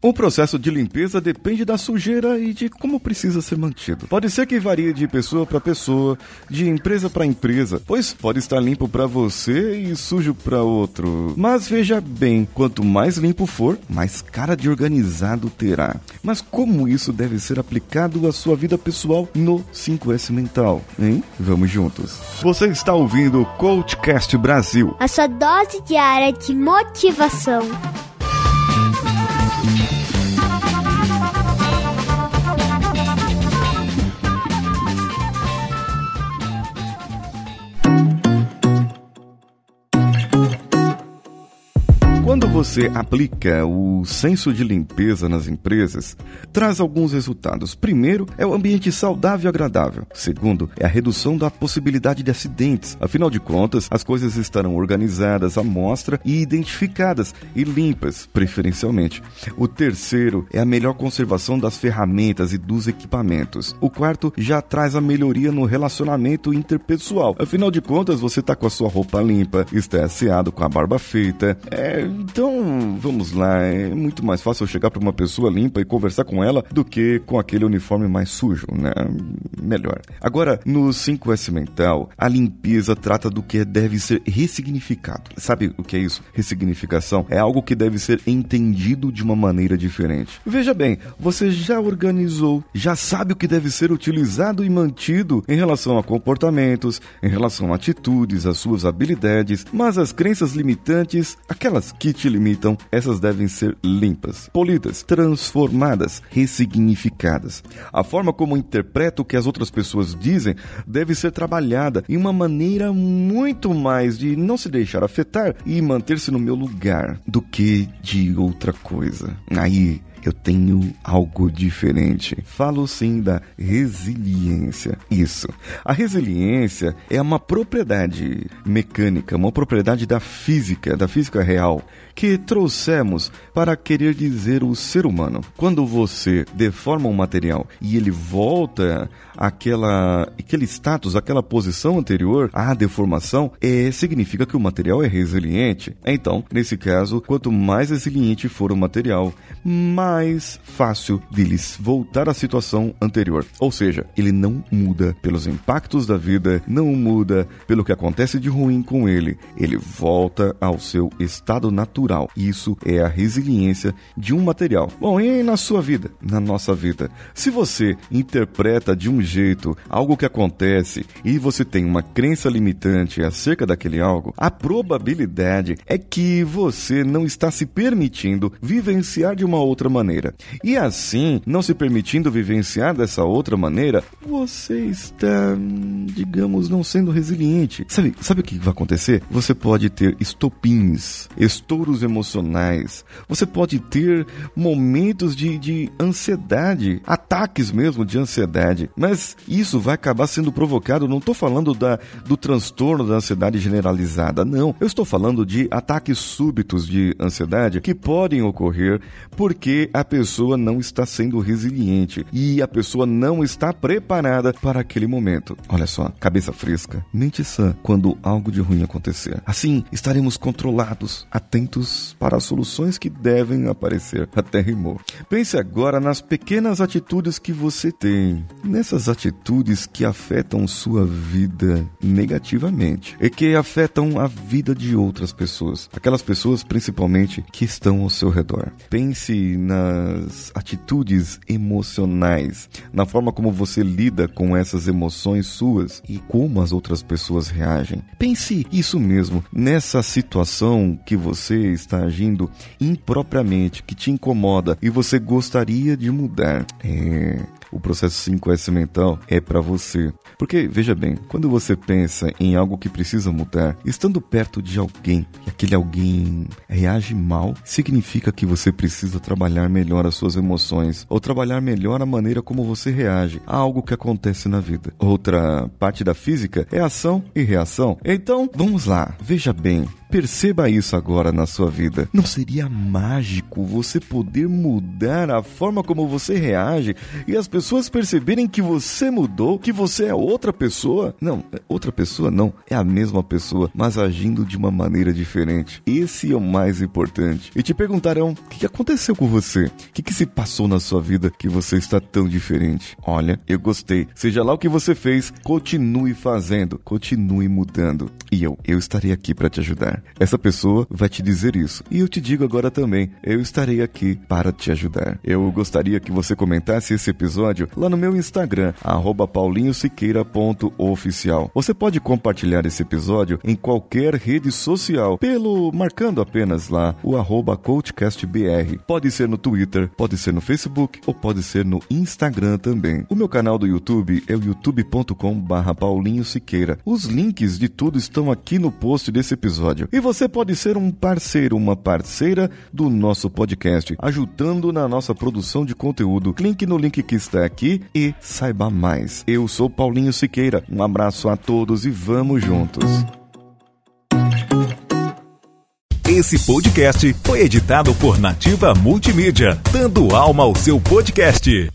O processo de limpeza depende da sujeira e de como precisa ser mantido. Pode ser que varie de pessoa para pessoa, de empresa para empresa, pois pode estar limpo para você e sujo para outro. Mas veja bem, quanto mais limpo for, mais cara de organizado terá. Mas como isso deve ser aplicado à sua vida pessoal no 5S Mental, hein? Vamos juntos. Você está ouvindo o Coachcast Brasil. A sua dose diária de motivação. Você aplica o senso de limpeza nas empresas, traz alguns resultados. Primeiro, é o ambiente saudável e agradável. Segundo, é a redução da possibilidade de acidentes. Afinal de contas, as coisas estarão organizadas à mostra e identificadas e limpas, preferencialmente. O terceiro é a melhor conservação das ferramentas e dos equipamentos. O quarto já traz a melhoria no relacionamento interpessoal. Afinal de contas, você está com a sua roupa limpa, está asseado com a barba feita. É, então, vamos lá, é muito mais fácil eu chegar para uma pessoa limpa e conversar com ela do que com aquele uniforme mais sujo, né? Melhor. Agora, no 5S Mental, a limpeza trata do que deve ser ressignificado. Sabe o que é isso? Ressignificação é algo que deve ser entendido de uma maneira diferente. Veja bem, você já organizou, já sabe o que deve ser utilizado e mantido em relação a comportamentos, em relação a atitudes, as suas habilidades, mas as crenças limitantes, aquelas que te limitam, essas devem ser limpas, polidas, transformadas, ressignificadas. A forma como interpreto o que as outras pessoas dizem deve ser trabalhada em uma maneira muito mais de não se deixar afetar e manter-se no meu lugar do que de outra coisa. Aí eu tenho algo diferente. Falo sim da resiliência. Isso. A resiliência é uma propriedade mecânica, uma propriedade da física, da física real, que trouxemos para querer dizer o ser humano. Quando você deforma um material e ele volta àquela, aquele status, aquela posição anterior à deformação, é, significa que o material é resiliente. Então, nesse caso, quanto mais resiliente for o material, mais fácil deles voltar à situação anterior. Ou seja, ele não muda pelos impactos da vida, não muda pelo que acontece de ruim com ele. Ele volta ao seu estado natural. Isso é a resiliência de um material. Bom, e na sua vida, na nossa vida? Se você interpreta de um jeito algo que acontece e você tem uma crença limitante acerca daquele algo, a probabilidade é que você não está se permitindo vivenciar de uma outra maneira. E assim, não se permitindo vivenciar dessa outra maneira, você está, digamos, não sendo resiliente. Sabe, sabe o que vai acontecer? Você pode ter estopins, estouros emocionais. Você pode ter momentos de, de ansiedade, ataques mesmo de ansiedade. Mas isso vai acabar sendo provocado. Não estou falando da, do transtorno da ansiedade generalizada, não. Eu estou falando de ataques súbitos de ansiedade que podem ocorrer porque a pessoa não está sendo resiliente e a pessoa não está preparada para aquele momento. Olha só, cabeça fresca, mente sã quando algo de ruim acontecer. Assim, estaremos controlados, atentos para as soluções que devem aparecer. Até rimou. Pense agora nas pequenas atitudes que você tem, nessas atitudes que afetam sua vida negativamente e que afetam a vida de outras pessoas, aquelas pessoas principalmente que estão ao seu redor. Pense nas atitudes emocionais, na forma como você lida com essas emoções suas e como as outras pessoas reagem. Pense isso mesmo nessa situação que você está agindo impropriamente, que te incomoda e você gostaria de mudar. É, o processo 5S mental é para você. Porque, veja bem, quando você pensa em algo que precisa mudar, estando perto de alguém e aquele alguém reage mal, significa que você precisa trabalhar melhor as suas emoções ou trabalhar melhor a maneira como você reage a algo que acontece na vida. Outra parte da física é ação e reação. Então, vamos lá, veja bem, Perceba isso agora na sua vida. Não seria mágico você poder mudar a forma como você reage e as pessoas perceberem que você mudou, que você é outra pessoa? Não, é outra pessoa não, é a mesma pessoa, mas agindo de uma maneira diferente. Esse é o mais importante. E te perguntarão: o que aconteceu com você? O que, se passou na sua vida que você está tão diferente? Olha, eu gostei. Seja lá o que você fez, continue fazendo, continue mudando. E eu, eu estarei aqui para te ajudar. Essa pessoa vai te dizer isso. E eu te digo agora também, eu estarei aqui para te ajudar. Eu gostaria que você comentasse esse episódio lá no meu Instagram, paulinhosiqueira.oficial. Você pode compartilhar esse episódio em qualquer rede social, pelo marcando apenas lá o arroba coachcastbr. Pode ser no Twitter, pode ser no Facebook ou pode ser no Instagram também. O meu canal do YouTube é o youtube.com barra. Os links de tudo estão aqui no post desse episódio. E você pode ser um parceiro, uma parceira do nosso podcast, ajudando na nossa produção de conteúdo. Clique no link que está aqui e saiba mais. Eu sou Paulinho Siqueira. Um abraço a todos e vamos juntos. Esse podcast foi editado por Nativa Multimídia, dando alma ao seu podcast.